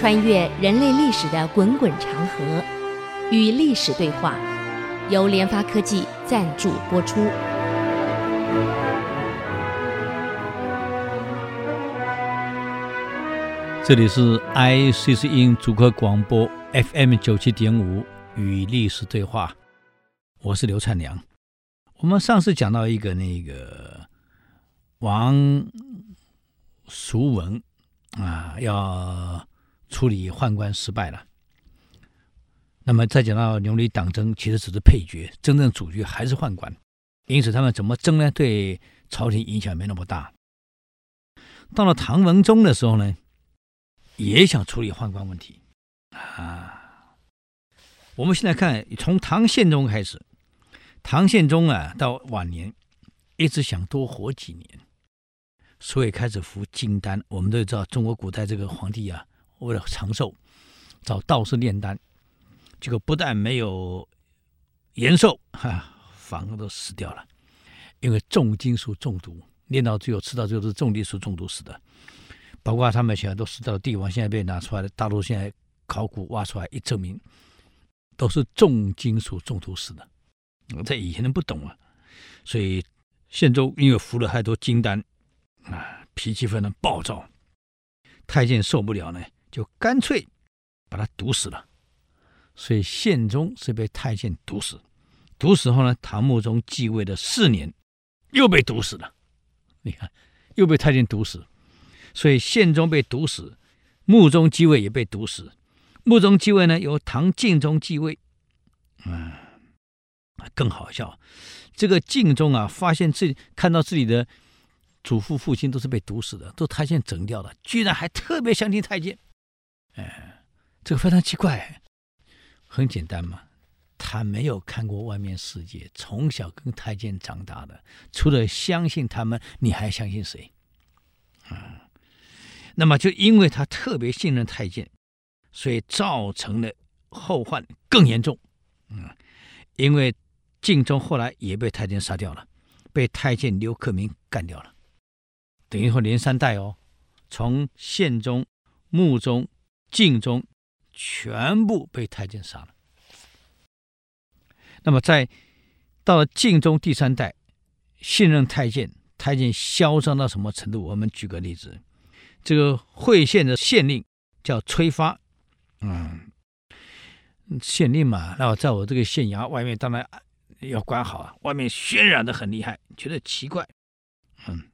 穿越人类历史的滚滚长河，与历史对话，由联发科技赞助播出。这里是 ICC 主客广播 FM 九七点五，与历史对话，我是刘灿良。我们上次讲到一个那个王叔文啊，要处理宦官失败了。那么再讲到牛李党争，其实只是配角，真正主角还是宦官。因此他们怎么争呢？对朝廷影响没那么大。到了唐文宗的时候呢，也想处理宦官问题啊！我们现在看，从唐宪宗开始，唐宪宗啊，到晚年一直想多活几年，所以开始服金丹。我们都知道，中国古代这个皇帝啊，为了长寿，找道士炼丹，结果不但没有延寿，哈，反而都死掉了，因为重金属中毒，炼到最后吃到最后是重金属中毒死的。包括他们现在都死掉的帝王，现在被拿出来的，大陆现在考古挖出来一证明，都是重金属中毒死的。这以前人不懂啊，所以宪宗因为服了太多金丹啊，脾气非常暴躁，太监受不了呢，就干脆把他毒死了。所以宪宗是被太监毒死，毒死后呢，唐穆宗继位的四年又被毒死了。你看，又被太监毒死。所以宪宗被毒死，穆宗继位也被毒死。穆宗继位呢，由唐敬宗继位。嗯，更好笑，这个敬宗啊，发现自己看到自己的祖父父亲都是被毒死的，都太监整掉了，居然还特别相信太监。哎，这个非常奇怪。很简单嘛，他没有看过外面世界，从小跟太监长大的，除了相信他们，你还相信谁？嗯。那么，就因为他特别信任太监，所以造成了后患更严重。嗯，因为敬宗后来也被太监杀掉了，被太监刘克明干掉了，等于说连三代哦，从宪宗、穆宗、晋中全部被太监杀了。那么在到了晋中第三代，信任太监，太监嚣张到什么程度？我们举个例子。这个会县的县令叫崔发，嗯，县令嘛，那我在我这个县衙外面当然要管好啊，外面渲染的很厉害，觉得奇怪，嗯，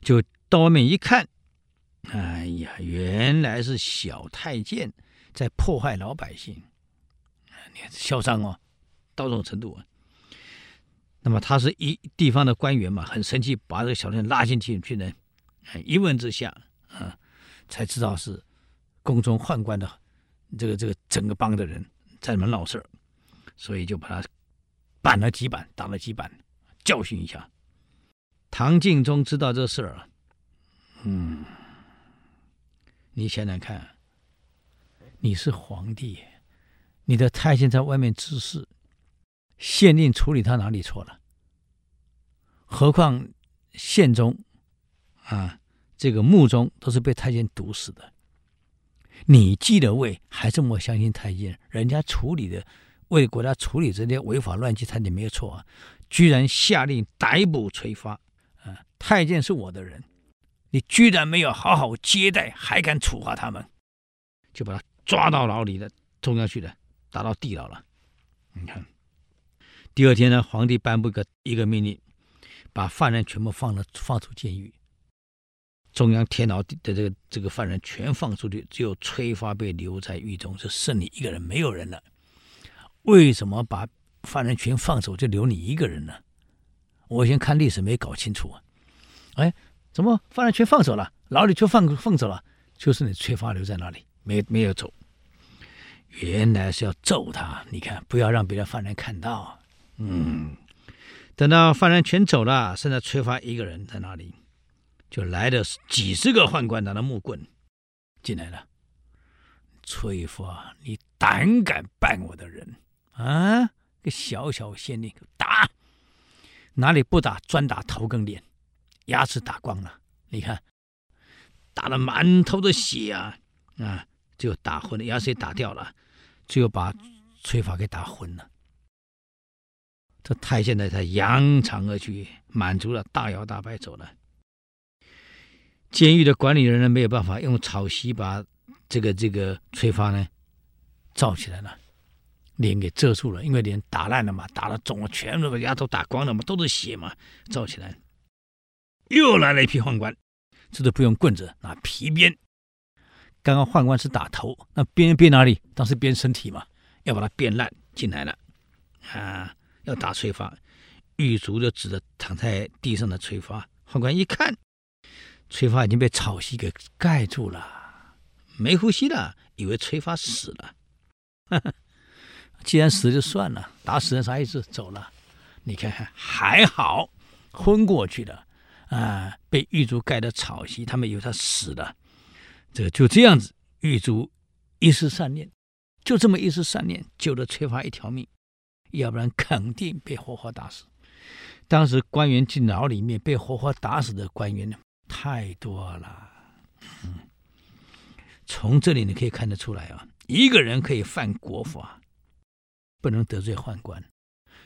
就到外面一看，哎呀，原来是小太监在迫害老百姓，你看嚣张哦，到这种程度啊。那么他是一地方的官员嘛，很生气，把这个小太监拉进去去呢。一问之下，啊，才知道是宫中宦官的这个这个整个帮的人在里面闹事儿，所以就把他板了几板，打了几板，教训一下。唐敬宗知道这事儿，嗯，你想想看，你是皇帝，你的太监在外面滋事，县令处理他哪里错了？何况宪宗。啊，这个穆宗都是被太监毒死的。你继了位，还这么相信太监？人家处理的，为国家处理这些违法乱纪，太监没有错啊，居然下令逮捕崔发。啊，太监是我的人，你居然没有好好接待，还敢处罚他们，就把他抓到牢里的中央去的，打到地牢了。你看，第二天呢，皇帝颁布一个一个命令，把犯人全部放了，放出监狱。中央天牢的这个这个犯人全放出去，只有崔发被留在狱中，就剩你一个人，没有人了。为什么把犯人全放走，就留你一个人呢？我以前看历史没搞清楚啊。哎，怎么犯人全放走了，牢里就放放走了，就是你崔发留在那里，没没有走。原来是要揍他，你看，不要让别的犯人看到。嗯，等到犯人全走了，剩下崔发一个人在那里。就来了几十个宦官拿着木棍进来了。崔发，你胆敢办我的人啊？个小小县令打，哪里不打？专打头跟脸，牙齿打光了。你看，打了满头的血啊！啊，就打昏了，牙齿也打掉了，最后把崔发给打昏了。这太监呢才扬长而去，满足了，大摇大摆走了。监狱的管理人呢没有办法，用草席把这个这个崔发呢罩起来了，脸给遮住了，因为脸打烂了嘛，打了肿了，全部把牙都打光了嘛，都是血嘛，罩起来。又来了一批宦官，这都不用棍子，拿皮鞭。刚刚宦官是打头，那鞭鞭哪里？当时鞭身体嘛，要把它鞭烂进来了，啊。要打崔发，狱卒就指着躺在地上的崔发。宦官一看，崔发已经被草席给盖住了，没呼吸了，以为崔发死了。呵呵，既然死了就算了，打死人啥意思？走了。你看看，还好，昏过去了啊，被狱卒盖的草席，他们以为他死了。这就这样子，狱卒一丝善念，就这么一丝善念，救了崔发一条命。要不然肯定被活活打死。当时官员进牢里面被活活打死的官员呢太多了。嗯，从这里你可以看得出来啊，一个人可以犯国法，不能得罪宦官；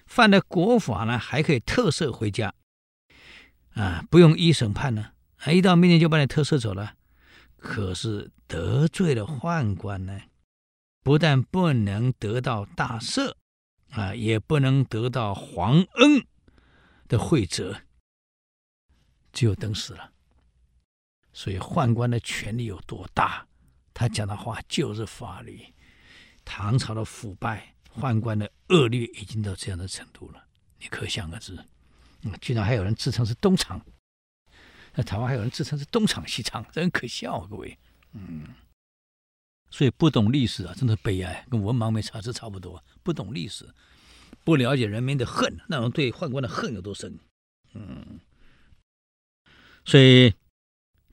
犯了国法呢，还可以特赦回家，啊，不用一审判呢，啊一到明年就把你特赦走了。可是得罪了宦官呢，不但不能得到大赦。啊，也不能得到皇恩的惠泽，只有等死了。所以宦官的权力有多大，他讲的话就是法律。唐朝的腐败，宦官的恶劣已经到这样的程度了，你可想而知。嗯，居然还有人自称是东厂，那台湾还有人自称是东厂西厂，真可笑啊，各位。嗯。所以不懂历史啊，真的悲哀，跟文盲没差，是差不多。不懂历史，不了解人民的恨，那种对宦官的恨有多深？嗯。所以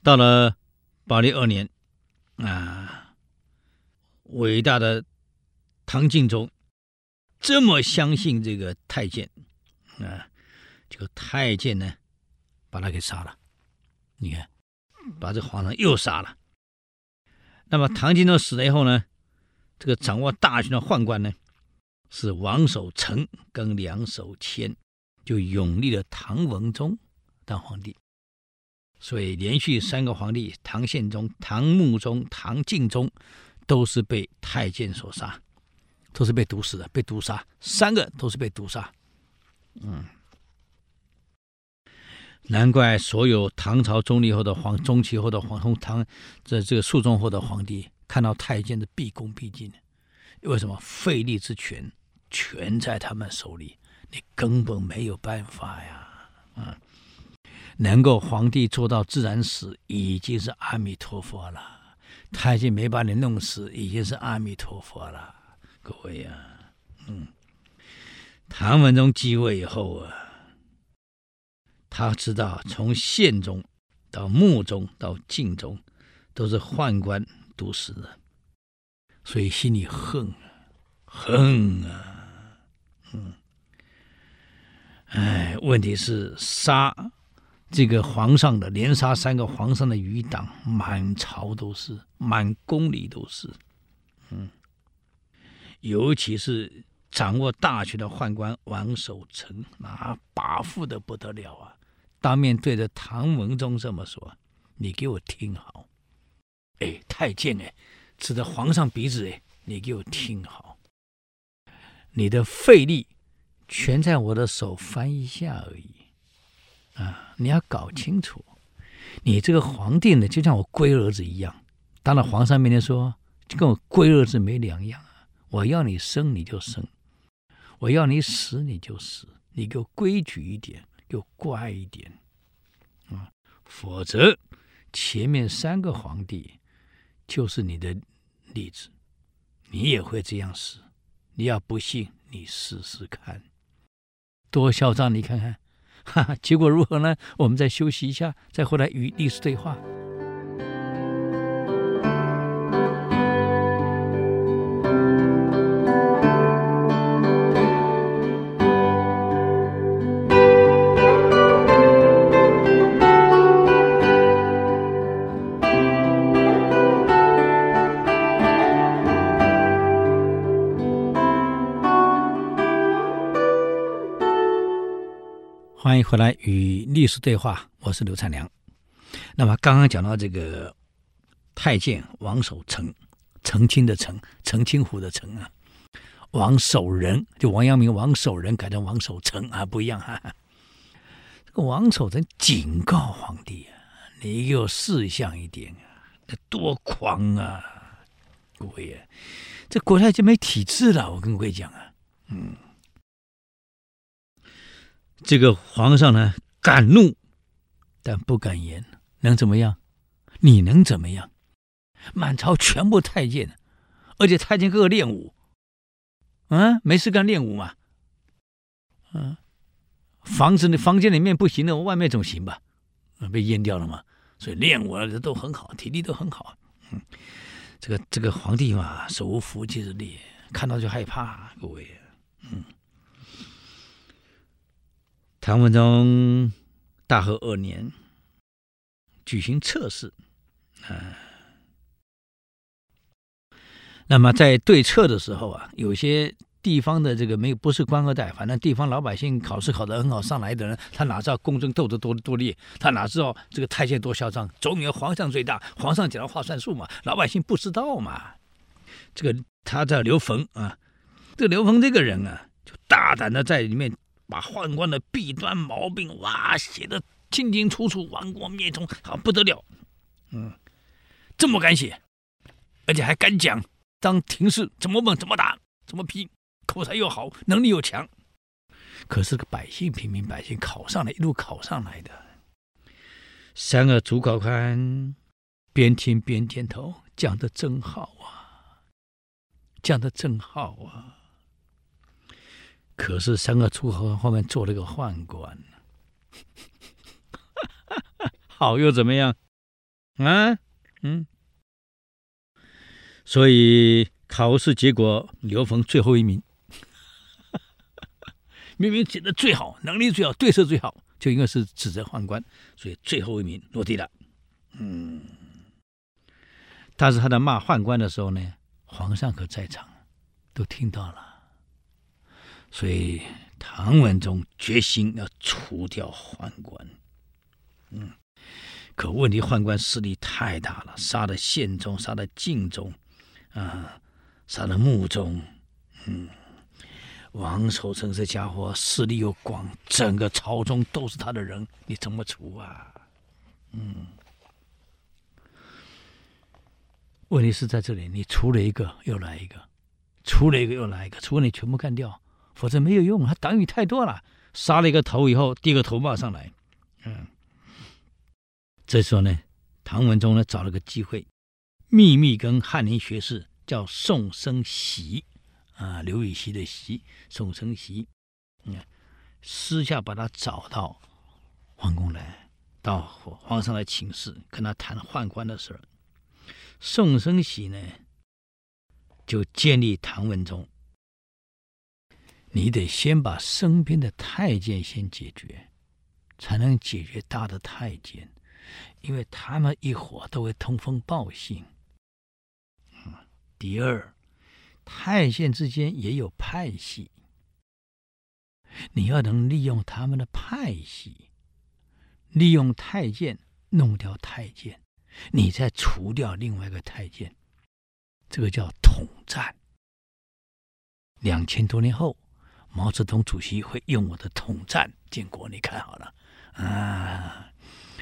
到了宝历二年啊，伟大的唐敬宗这么相信这个太监啊，这个太监呢，把他给杀了。你看，把这皇上又杀了。那么唐敬宗死了以后呢，这个掌握大权的宦官呢，是王守澄跟梁守谦，就永立了唐文宗当皇帝。所以连续三个皇帝，唐宪宗、唐穆宗、唐敬宗，都是被太监所杀，都是被毒死的，被毒杀，三个都是被毒杀。嗯。难怪所有唐朝中立后的皇、中期后的皇、后唐这这个肃宗后的皇帝看到太监的毕恭毕敬，为什么？废立之权全在他们手里，你根本没有办法呀！啊，能够皇帝做到自然死，已经是阿弥陀佛了。太监没把你弄死，已经是阿弥陀佛了。各位呀，嗯，唐文宗继位以后啊。他知道，从宪宗到穆宗到敬宗，都是宦官毒死的，所以心里恨啊，恨啊，嗯，哎，问题是杀这个皇上的，连杀三个皇上的余党，满朝都是，满宫里都是，嗯，尤其是掌握大权的宦官王守成，那跋扈的不得了啊！当面对着唐文宗这么说：“你给我听好，哎，太监哎，指着皇上鼻子哎，你给我听好，你的费力全在我的手翻一下而已啊！你要搞清楚，你这个皇帝呢，就像我龟儿子一样，当着皇上面前说，就跟我龟儿子没两样啊！我要你生你就生，我要你死你就死，你给我规矩一点。”又怪一点，啊，否则前面三个皇帝就是你的例子，你也会这样死。你要不信，你试试看，多嚣张！你看看，哈哈，结果如何呢？我们再休息一下，再回来与历史对话。欢迎回来与历史对话，我是刘灿良。那么刚刚讲到这个太监王守成，澄清的澄，澄清湖的澄啊，王守仁就王阳明王守仁改成王守成啊，不一样哈、啊。这个王守成警告皇帝啊，你给我识相一点啊，那多狂啊！各位啊，这国家就没体制了，我跟各位讲啊，嗯。这个皇上呢，敢怒，但不敢言，能怎么样？你能怎么样？满朝全部太监，而且太监个个练武，啊，没事干练武嘛，啊，房子里房间里面不行的，外面总行吧？被淹掉了嘛，所以练武的都很好，体力都很好。嗯，这个这个皇帝嘛，手无缚鸡之力，看到就害怕，各位，嗯。唐文宗大和二年举行测试，啊，那么在对测的时候啊，有些地方的这个没有不是官二代，反正地方老百姓考试考得很好上来的人，他哪知道宫争斗得多多烈？他哪知道这个太监多嚣张？总以为皇上最大，皇上讲的话算数嘛？老百姓不知道嘛？这个他叫刘逢啊，这个刘逢这个人啊，就大胆的在里面。把宦官的弊端毛病哇写的清清楚楚，亡国灭宗，好不得了。嗯，这么敢写，而且还敢讲，当廷试怎么问怎么答怎么批，口才又好，能力又强。可是个百姓平民百姓考上来，一路考上来的。三个主考官边听边点头，讲的真好啊，讲的真好啊。可是三个出口后面坐了个宦官，好又怎么样？啊，嗯，所以考试结果刘逢最后一名，明明写的最好，能力最好，对策最好，就因为是指责宦官，所以最后一名落地了。嗯，但是他在骂宦官的时候呢，皇上可在场，都听到了。所以唐文宗决心要除掉宦官，嗯，可问题宦官势力太大了，杀的宪宗，杀的敬宗，啊，杀的穆宗，嗯，王守成这家伙势力又广，整个朝中都是他的人，你怎么除啊？嗯，问题是在这里，你除了一个又来一个，除了一个又来一个，除了你全部干掉。否则没有用，他党羽太多了。杀了一个头以后，第二个头冒上来，嗯，这时候呢，唐文宗呢找了个机会，秘密跟翰林学士叫宋生习啊，刘禹锡的习，宋生习，嗯，私下把他找到皇宫来，到皇上来请示，跟他谈宦官的事儿。宋生习呢，就建议唐文宗。你得先把身边的太监先解决，才能解决大的太监，因为他们一伙都会通风报信。嗯，第二，太监之间也有派系，你要能利用他们的派系，利用太监弄掉太监，你再除掉另外一个太监，这个叫统战。两千多年后。毛泽东主席会用我的统战建国，你看好了啊！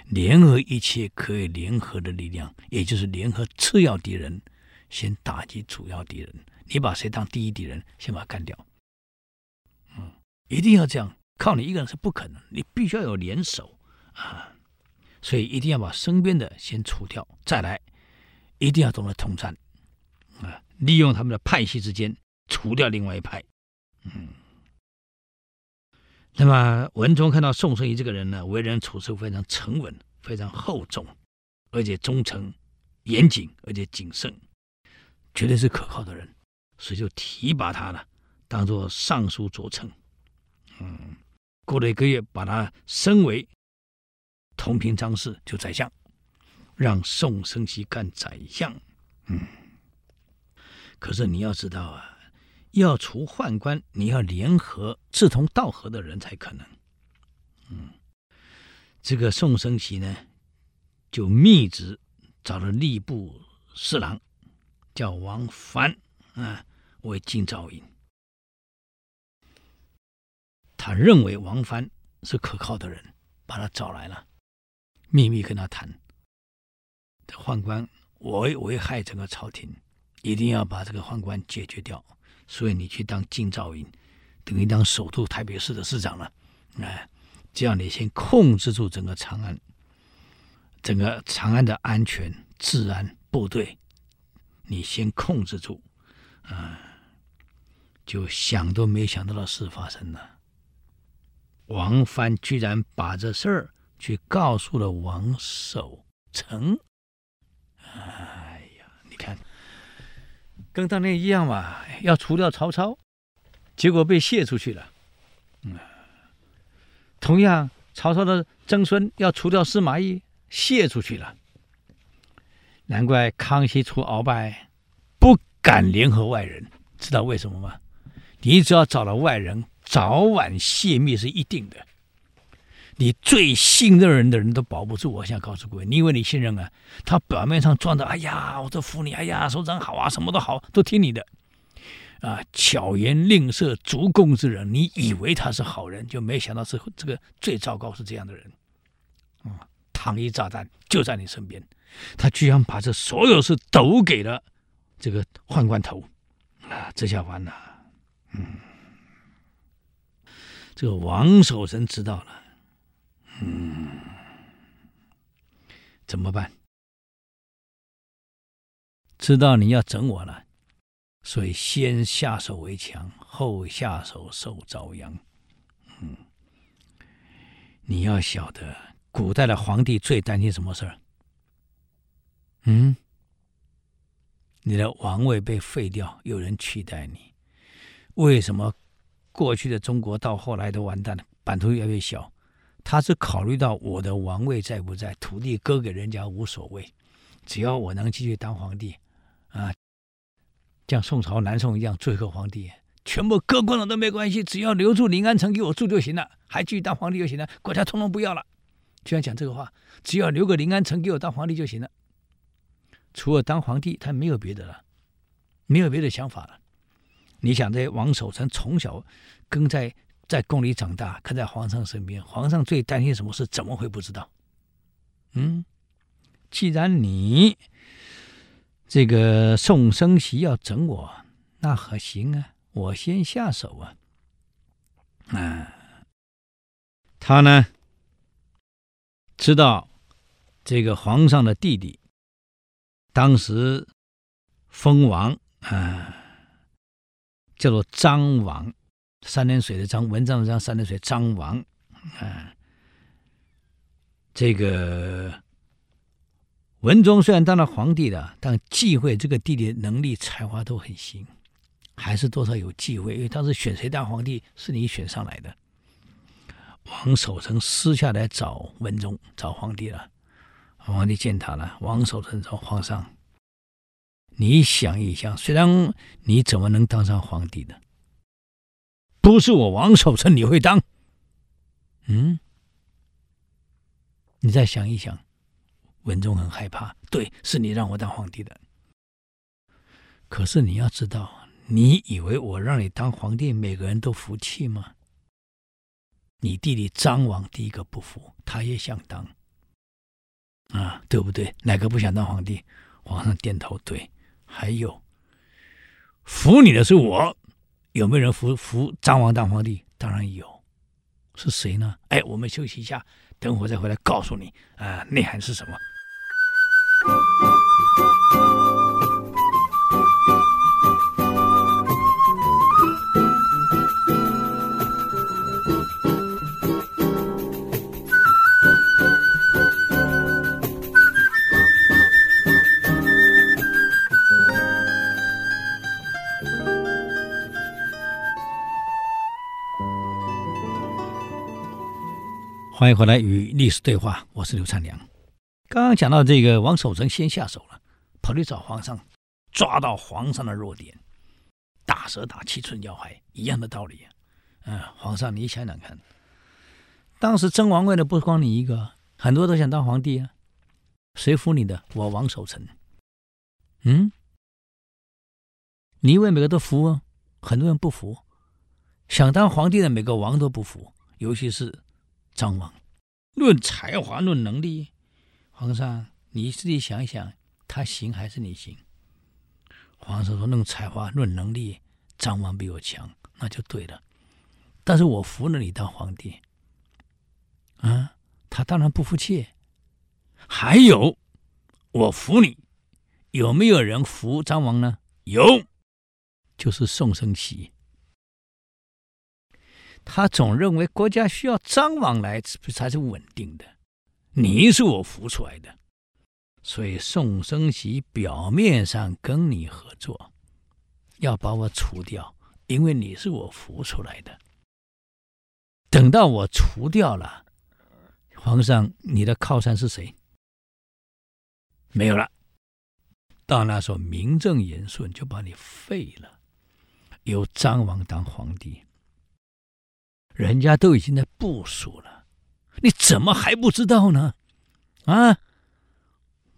联合一切可以联合的力量，也就是联合次要敌人，先打击主要敌人。你把谁当第一敌人，先把他干掉。嗯，一定要这样，靠你一个人是不可能，你必须要有联手啊！所以一定要把身边的先除掉，再来，一定要懂得统战啊！利用他们的派系之间除掉另外一派，嗯。那么文宗看到宋生仪这个人呢，为人处事非常沉稳，非常厚重，而且忠诚、严谨，而且谨慎，绝对是可靠的人，所以就提拔他了，当做尚书左丞。嗯，过了一个月，把他升为同平章事，就宰相，让宋生仪干宰相。嗯，可是你要知道啊。要除宦官，你要联合志同道合的人才可能嗯，这个宋生喜呢，就密旨找了吏部侍郎，叫王藩啊，为京兆尹。他认为王藩是可靠的人，把他找来了，秘密跟他谈。这宦官危危害整个朝廷，一定要把这个宦官解决掉。所以你去当京兆尹，等于当首都台北市的市长了。哎，这样你先控制住整个长安，整个长安的安全、治安、部队，你先控制住。啊，就想都没想到的事发生了。王藩居然把这事儿去告诉了王守成。啊，跟当年一样嘛，要除掉曹操，结果被泄出去了。嗯，同样，曹操的曾孙要除掉司马懿，泄出去了。难怪康熙除鳌拜不敢联合外人，知道为什么吗？你只要找了外人，早晚泄密是一定的。你最信任人的人都保不住，我想告诉各位，你以为你信任啊？他表面上装的，哎呀，我都服你，哎呀，首长好啊，什么都好，都听你的，啊，巧言令色、逐贡之人，你以为他是好人，就没想到是这个最糟糕是这样的人，啊，糖衣炸弹就在你身边，他居然把这所有事都给了这个宦官头，啊，这下完了，嗯，这个王守成知道了。嗯，怎么办？知道你要整我了，所以先下手为强，后下手受遭殃。嗯，你要晓得，古代的皇帝最担心什么事儿？嗯，你的王位被废掉，有人取代你。为什么过去的中国到后来都完蛋了，版图越来越小？他是考虑到我的王位在不在，土地割给人家无所谓，只要我能继续当皇帝，啊，像宋朝南宋一样，最后皇帝全部割光了都没关系，只要留住临安城给我住就行了，还继续当皇帝就行了，国家统统不要了。居然讲这个话，只要留个临安城给我当皇帝就行了，除了当皇帝，他没有别的了，没有别的想法了。你想，这王守成从小跟在。在宫里长大，跟在皇上身边，皇上最担心什么事？怎么会不知道？嗯，既然你这个宋生喜要整我，那可行啊，我先下手啊。啊，他呢，知道这个皇上的弟弟，当时封王啊，叫做张王。三点水的张，文章的章，三点水张王，啊，这个文宗虽然当了皇帝了，但忌讳这个弟弟能力才华都很行，还是多少有忌讳，因为当时选谁当皇帝是你选上来的。王守成私下来找文宗，找皇帝了，皇帝见他了。王守成说：“皇上，你想一想，虽然你怎么能当上皇帝呢？”不是我王守成，你会当？嗯，你再想一想。文宗很害怕，对，是你让我当皇帝的。可是你要知道，你以为我让你当皇帝，每个人都服气吗？你弟弟张王第一个不服，他也想当，啊，对不对？哪个不想当皇帝？皇上点头，对。还有，服你的是我。有没有人扶扶张王当皇帝？当然有，是谁呢？哎，我们休息一下，等会再回来告诉你啊，内涵是什么。欢迎回来与历史对话，我是刘灿良。刚刚讲到这个王守成先下手了，跑去找皇上，抓到皇上的弱点，打蛇打七寸要害，一样的道理啊。嗯，皇上你想想看，当时争王位的不光你一个，很多都想当皇帝啊。谁服你的？我王守成。嗯，你以为每个都服啊？很多人不服，想当皇帝的每个王都不服，尤其是张王。论才华，论能力，皇上你自己想一想，他行还是你行？皇上说：论才华，论能力，张王比我强，那就对了。但是我服了你当皇帝，啊，他当然不服气。还有，我服你，有没有人服张王呢？有，就是宋生锡。他总认为国家需要张王来才是稳定的，你是我扶出来的，所以宋生喜表面上跟你合作，要把我除掉，因为你是我扶出来的。等到我除掉了，皇上，你的靠山是谁？没有了。到那时候名正言顺就把你废了，由张王当皇帝。人家都已经在部署了，你怎么还不知道呢？啊，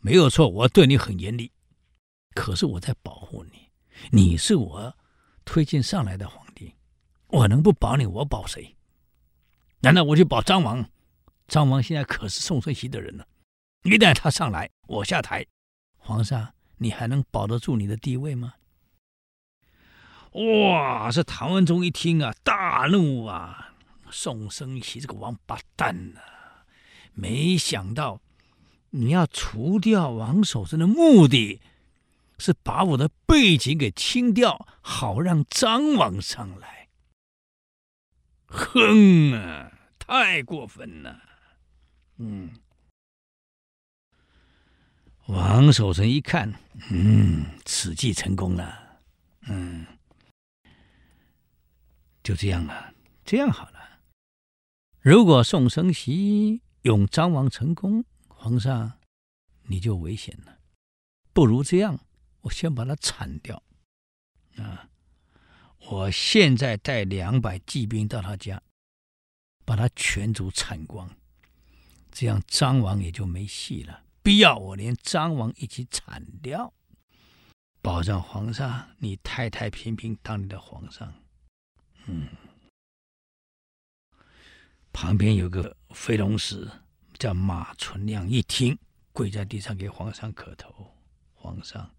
没有错，我对你很严厉，可是我在保护你。你是我推荐上来的皇帝，我能不保你？我保谁？难道我去保张王？张王现在可是宋春熙的人了，一旦他上来，我下台，皇上，你还能保得住你的地位吗？哇！这唐文宗一听啊，大怒啊！宋生奇这个王八蛋呐、没想到你要除掉王守成的目的，是把我的背景给清掉，好让张王上来。哼啊，太过分了！嗯，王守成一看，嗯，此计成功了，嗯，就这样了，这样好。如果宋生锡用张王成功，皇上你就危险了。不如这样，我先把他铲掉。啊，我现在带两百骑兵到他家，把他全族铲光，这样张王也就没戏了。必要我连张王一起铲掉，保障皇上你太太平平当你的皇上。嗯。旁边有个飞龙使叫马存亮，一听跪在地上给皇上磕头。皇上，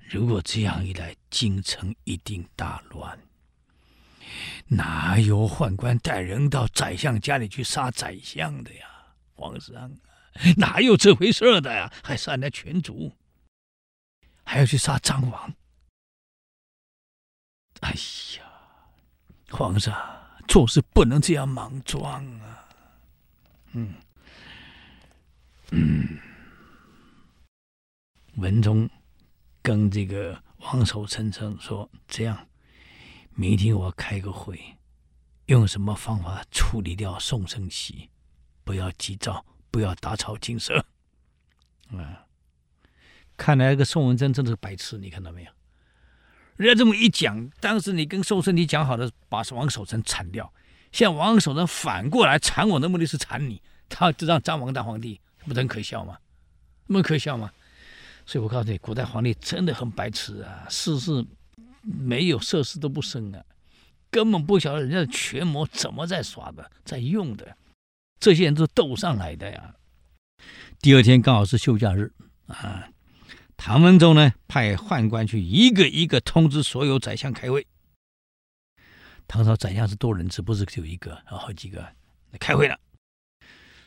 如果这样一来，京城一定大乱。哪有宦官带人到宰相家里去杀宰相的呀？皇上，哪有这回事的呀？还杀人家全族，还要去杀张王？哎呀，皇上。做事不能这样莽撞啊！嗯嗯，文宗跟这个王守成说：“这样，明天我开个会，用什么方法处理掉宋生锡？不要急躁，不要打草惊蛇。”啊，看来这个宋文宗真的是白痴，你看到没有？人家这么一讲，当时你跟宋生锡讲好的，把王守成铲掉，现在王守成反过来铲我的目的是铲你，他就让张王当皇帝，不是很可笑吗？那么可笑吗？所以我告诉你，古代皇帝真的很白痴啊，事事没有涉世都不深啊，根本不晓得人家的权谋怎么在耍的，在用的，这些人都斗上来的呀。第二天刚好是休假日啊。唐文宗呢，派宦官去一个一个通知所有宰相开会。唐朝宰相是多人制，不是只有一个，好几个。开会了。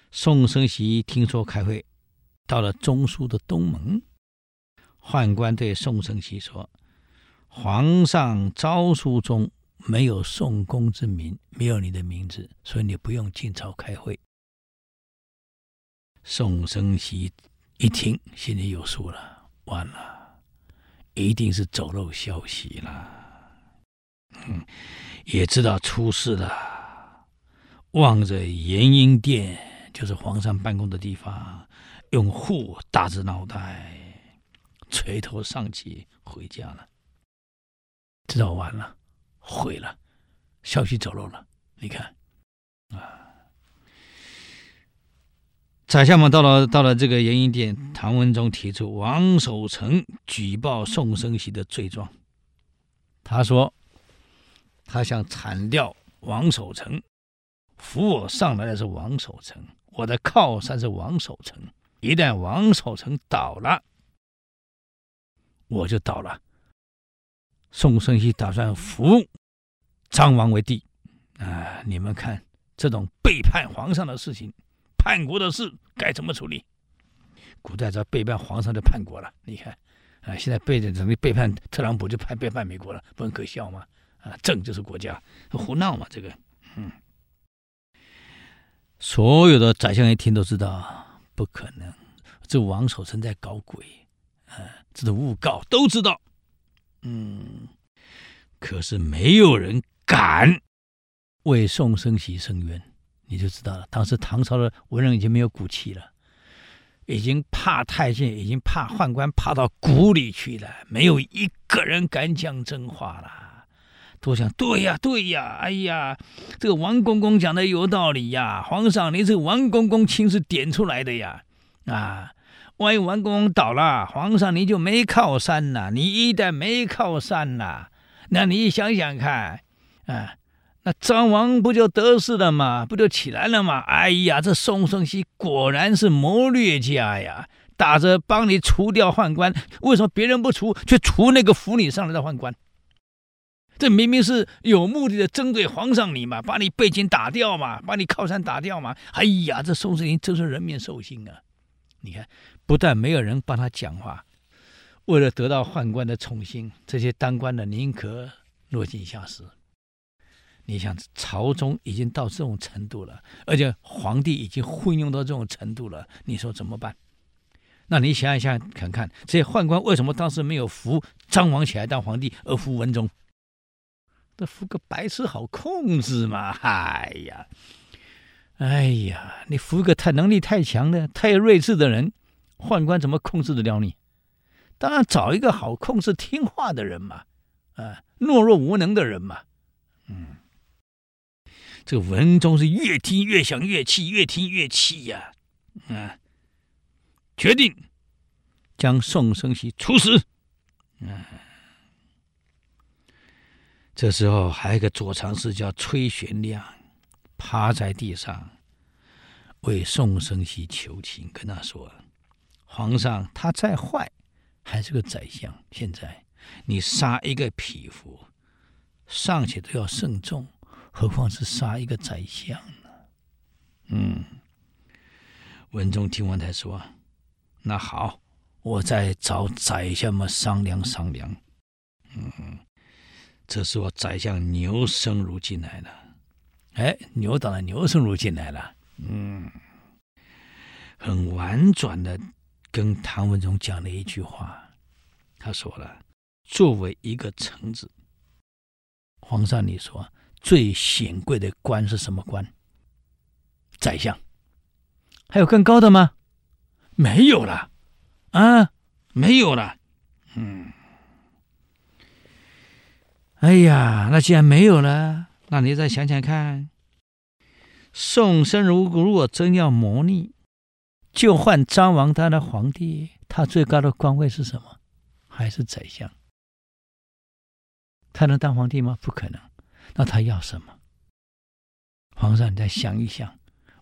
宋生锡听说开会，到了中书的东门。宦官对宋生锡说：“皇上诏书中没有宋公之名，没有你的名字，所以你不用进朝开会。”宋生锡一听，心里有数了。完了，一定是走漏消息了。嗯，也知道出事了。望着延英殿，就是皇上办公的地方，用户大着脑袋，垂头丧气回家了。知道完了，毁了，消息走漏了。你看，啊，宰相们到了到了这个延英殿，唐文宗提出王守成举报宋生锡的罪状。他说，他想铲掉王守成，扶我上来的是王守成，我的靠山是王守成。一旦王守成倒了，我就倒了。宋生锡打算扶张王为帝，啊，你们看这种背叛皇上的事情。叛国的事该怎么处理？古代只要背叛皇上就叛国了。你看，啊，现在背着准备背叛特朗普就叛背叛美国了，不很可笑吗？啊，政就是国家，胡闹嘛！这个，嗯，所有的宰相一听都知道不可能，这王守成在搞鬼，啊，这是诬告，都知道。嗯，可是没有人敢为宋生锡伸冤。你就知道了，当时唐朝的文人已经没有骨气了，已经怕太监，已经怕宦官，怕到骨里去了，没有一个人敢讲真话了。都想对呀，对呀，哎呀，这个王公公讲的有道理呀，皇上，你这个王公公亲自点出来的呀，啊，万一王公公倒了，皇上你就没靠山了，你一旦没靠山了，那你想想看，啊。那张王不就得势了吗？不就起来了吗？哎呀，这宋生锡果然是谋略家呀！打着帮你除掉宦官，为什么别人不除，却除那个扶你上来的宦官？这明明是有目的的针对皇上你嘛，把你背景打掉嘛，把你靠山打掉嘛！哎呀，这宋生锡真是人面兽心啊！你看，不但没有人帮他讲话，为了得到宦官的宠幸，这些当官的宁可落井下石。你想，朝中已经到这种程度了，而且皇帝已经昏庸到这种程度了，你说怎么办？那你想一想看看，这些宦官为什么当时没有扶张王起来当皇帝，而扶文宗？这扶个白痴好控制嘛？哎呀，哎呀，你扶个太能力太强的、太睿智的人，宦官怎么控制得了你？当然找一个好控制、听话的人嘛，啊，懦弱无能的人嘛，嗯。这个文宗是越听越想越气，越听越气呀！啊，决定将宋生锡处死。啊，这时候还有一个左常侍叫崔玄亮，趴在地上为宋生锡求情，跟他说：“皇上他再坏，还是个宰相。现在你杀一个匹夫，尚且都要慎重。”何况是杀一个宰相呢？嗯，文宗听完才说：“那好，我再找宰相们商量商量。”嗯，这时候宰相牛生如进来了。哎，牛党的牛生如进来了。嗯，很婉转的跟唐文宗讲了一句话。他说了：“作为一个臣子，皇上，你说。”最显贵的官是什么官？宰相。还有更高的吗？没有了，啊，没有了。嗯，哎呀，那既然没有了，那你再想想看，宋生如如果真要谋逆，就换张王当的皇帝，他最高的官位是什么？还是宰相？他能当皇帝吗？不可能。那他要什么？皇上，你再想一想，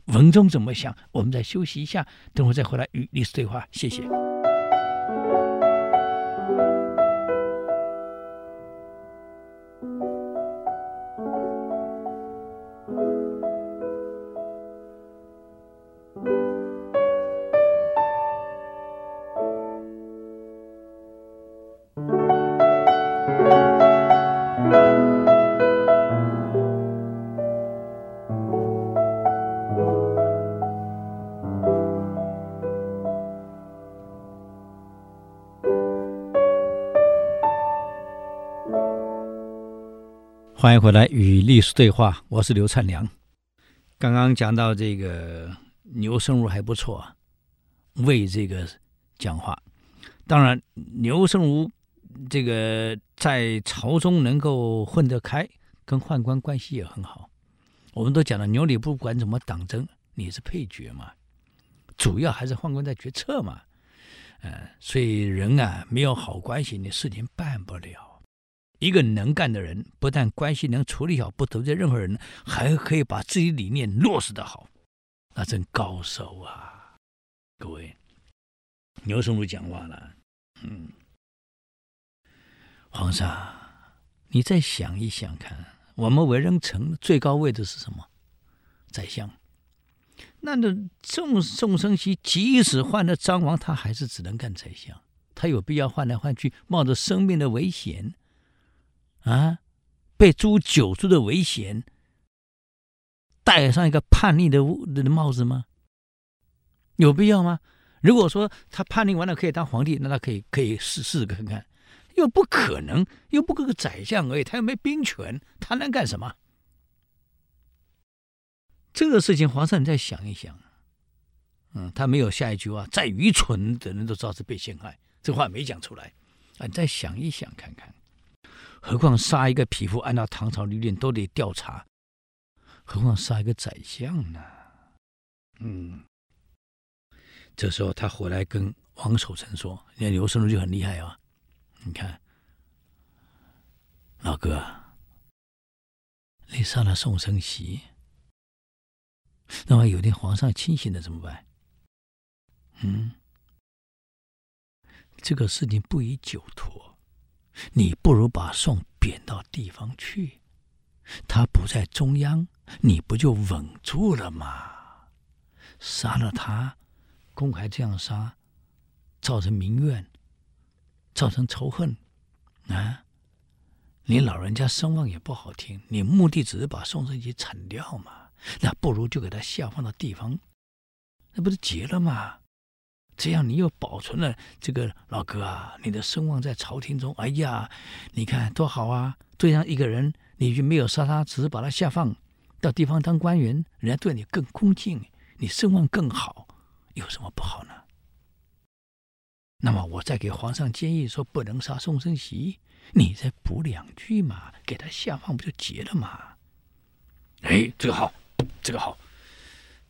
文中怎么想？我们再休息一下，等会再回来与历史对话。谢谢。欢迎回来与历史对话，我是刘灿良。刚刚讲到这个牛生如还不错，为这个讲话。当然，牛生如这个在朝中能够混得开，跟宦官关系也很好。我们都讲了，牛李不管怎么党争，你是配角嘛。主要还是宦官在决策嘛。嗯，所以人啊，没有好关系，你事情办不了。一个能干的人，不但关系能处理好，不得罪任何人，还可以把自己理念落实的好，那真高手啊！各位，牛圣儒讲话了，嗯，皇上，你再想一想看，我们为人臣最高位置是什么？宰相。那那宋宋生熙即使换了张王，他还是只能干宰相。他有必要换来换去，冒着生命的危险啊，被诛九族的危险，戴上一个叛逆的的帽子吗？有必要吗？如果说他叛逆完了可以当皇帝，那他可以可以试试看看。又不可能，又不过个宰相而已，他又没兵权，他能干什么？这个事情，皇上你再想一想，嗯，他没有下一句话，再愚蠢的人都知道是被陷害，这话没讲出来，啊，你再想一想看看，何况杀一个匹夫，按照唐朝律令都得调查，何况杀一个宰相呢？嗯，这时候他回来跟王守成说：“你看牛圣儒就很厉害啊，你看，老哥，你杀了宋生锡。”那么有天皇上清醒了怎么办？嗯，这个事情不宜久拖，你不如把宋贬到地方去，他不在中央，你不就稳住了吗？杀了他，公开这样杀，造成民怨，造成仇恨，啊，你老人家声望也不好听，你目的只是把宋生锡铲掉嘛。那不如就给他下放到地方，那不是结了吗？这样你又保存了这个老哥啊，你的声望在朝廷中。哎呀，你看多好啊！对上一个人，你就没有杀他，只是把他下放到地方当官员，人家对你更恭敬，你声望更好，有什么不好呢？那么我再给皇上建议说，不能杀宋生锡，你再补两句嘛，给他下放不就结了吗？哎，这个好。这个好，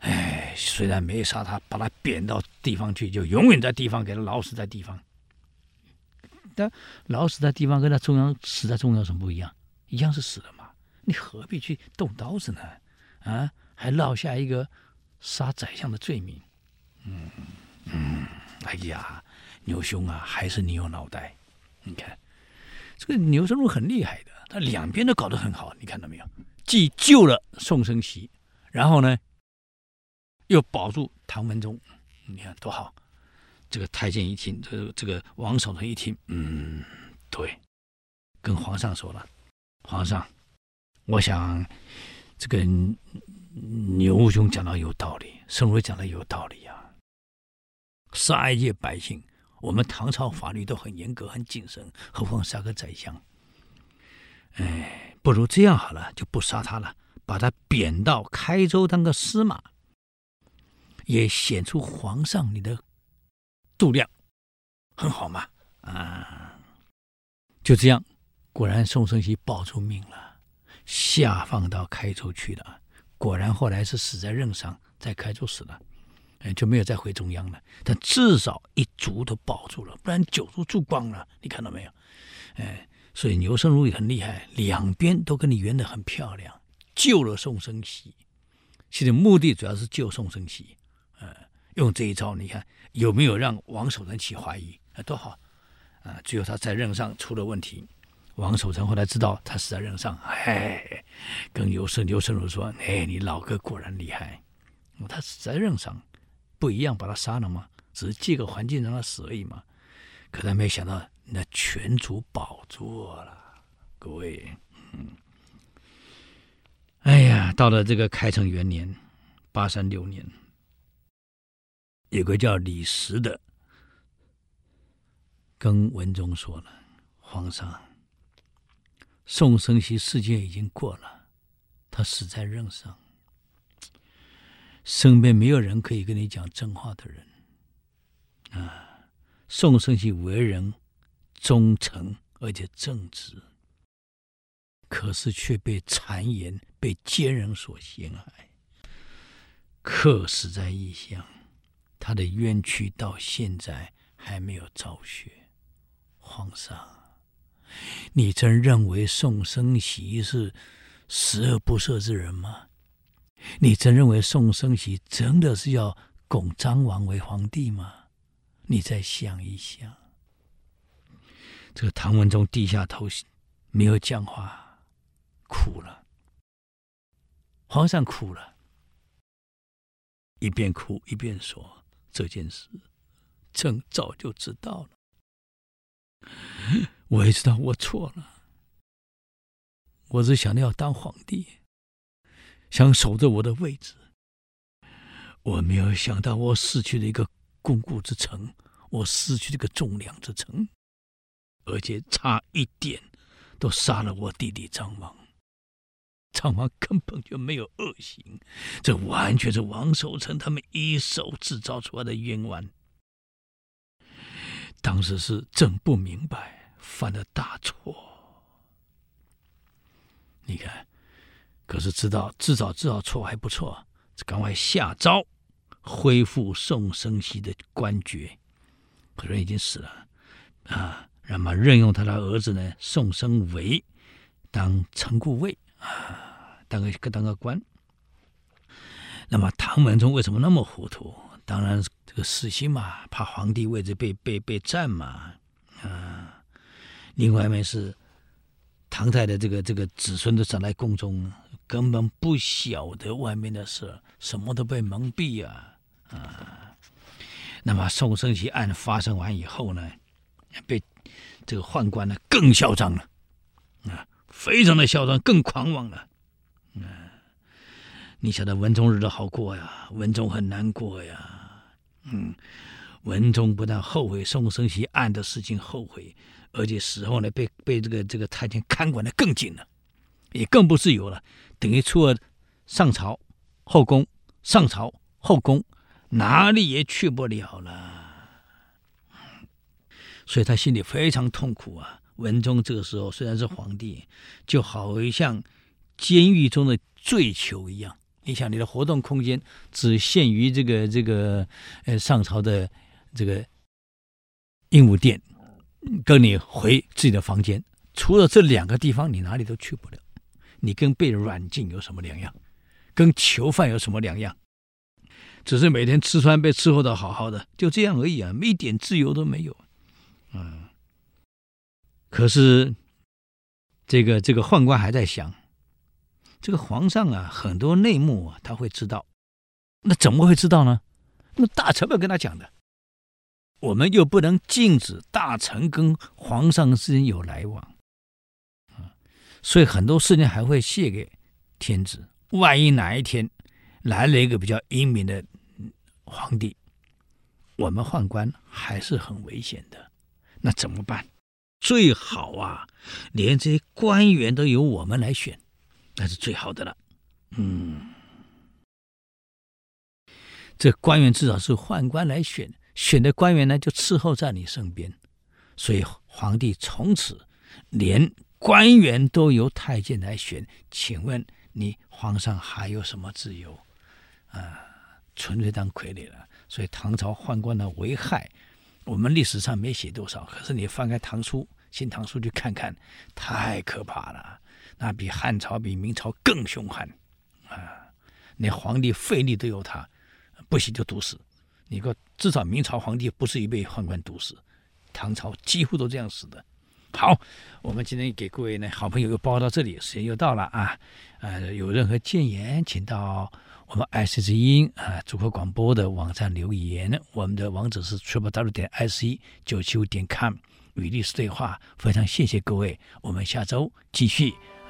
哎，虽然没杀他，把他贬到地方去，就永远在地方，给他老死在地方。但老死在地方跟他中央死在中央有什么不一样？一样是死了嘛？你何必去动刀子呢？啊，还落下一个杀宰相的罪名。嗯嗯，哎呀，牛兄啊，还是你有脑袋。你看，这个牛僧孺很厉害的，他两边都搞得很好，你看到没有？既救了宋生锡。然后呢，又保住唐文宗，你看多好！这个太监一听，这这个王守成一听，嗯，对，跟皇上说了，皇上，我想这个牛兄讲的有道理，圣儒讲的有道理呀、啊。杀一介百姓，我们唐朝法律都很严格、很谨慎，何况杀个宰相？哎，不如这样好了，就不杀他了。把他贬到开州当个司马，也显出皇上你的度量，很好嘛！啊，就这样，果然宋生锡保住命了，下放到开州去了。果然后来是死在任上，在开州死了，哎，就没有再回中央了。但至少一族都保住了，不然九族住光了。你看到没有？哎，所以牛僧孺也很厉害，两边都跟你圆的很漂亮。救了宋生锡，其实目的主要是救宋生锡，呃，用这一招，你看有没有让王守成起怀疑？啊，多好啊！最后他在任上出了问题，王守成后来知道他死在任上，哎，跟牛圣牛圣儒说：“哎，你老哥果然厉害，他死在任上，不一样把他杀了吗？只是借个环境让他死而已嘛。可他没想到，那全族保住了，各位，嗯。”哎呀，到了这个开成元年，八三六年，有个叫李实的，跟文宗说了：“皇上，宋生锡事件已经过了，他死在任上，身边没有人可以跟你讲真话的人。啊，宋生锡为人忠诚而且正直。”可是却被谗言，被奸人所陷害，客死在异乡。他的冤屈到现在还没有昭雪。皇上，你真认为宋生喜是十恶不赦之人吗？你真认为宋生喜真的是要拱张王为皇帝吗？你再想一想。这个唐文宗低下头，没有讲话，哭了。皇上哭了，一边哭一边说：“这件事，朕早就知道了。我也知道我错了，我只想着要当皇帝，想守着我的位置。我没有想到，我失去了一个巩固之城，我失去了一个重粮之城。”而且差一点，都杀了我弟弟张王。张王根本就没有恶行，这完全是王守成他们一手制造出来的冤枉。当时是朕不明白，犯了大错。你看，可是知道至少知道错还不错，赶快下诏恢复宋生锡的官爵。可人已经死了啊。那么任用他的儿子呢，宋生维当城护卫啊，当个当个官。那么唐文宗为什么那么糊涂？当然这个私心嘛，怕皇帝位置被被被占嘛啊。另外一面是唐代的这个这个子孙都长在宫中，根本不晓得外面的事，什么都被蒙蔽啊啊。那么宋生锡案发生完以后呢，被。这个宦官呢，更嚣张了，啊，非常的嚣张，更狂妄了，嗯，你晓得文宗日子好过呀，文宗很难过呀，嗯，文宗不但后悔宋生锡案的事情后悔，而且死后呢，被被这个这个太监看管的更紧了，也更不自由了，等于除了上朝后宫，上朝后宫，哪里也去不了了。所以他心里非常痛苦啊！文宗这个时候虽然是皇帝，就好像监狱中的罪囚一样。你想，你的活动空间只限于这个这个呃上朝的这个鹦鹉殿，跟你回自己的房间，除了这两个地方，你哪里都去不了。你跟被软禁有什么两样？跟囚犯有什么两样？只是每天吃穿被伺候的好好的，就这样而已啊！一点自由都没有。嗯，可是这个这个宦官还在想，这个皇上啊，很多内幕啊，他会知道，那怎么会知道呢？那大臣们跟他讲的，我们又不能禁止大臣跟皇上之间有来往，啊，所以很多事情还会泄给天子。万一哪一天来了一个比较英明的皇帝，我们宦官还是很危险的。那怎么办？最好啊，连这些官员都由我们来选，那是最好的了。嗯，这官员至少是宦官来选，选的官员呢就伺候在你身边，所以皇帝从此连官员都由太监来选。请问你皇上还有什么自由？啊，纯粹当傀儡了。所以唐朝宦官的危害。我们历史上没写多少，可是你翻开唐书《新唐书》去看看，太可怕了，那比汉朝、比明朝更凶悍啊！连皇帝废立都有他，不行就毒死。你说至少明朝皇帝不是一被宦官毒死，唐朝几乎都这样死的。好，我们今天给各位呢好朋友又报到这里，时间又到了啊！呃，有任何建言，请到。我们爱惜之音啊，主客广播的网站留言，我们的网址是 triple w 点 i c 九七五点 com 与历史对话，非常谢谢各位，我们下周继续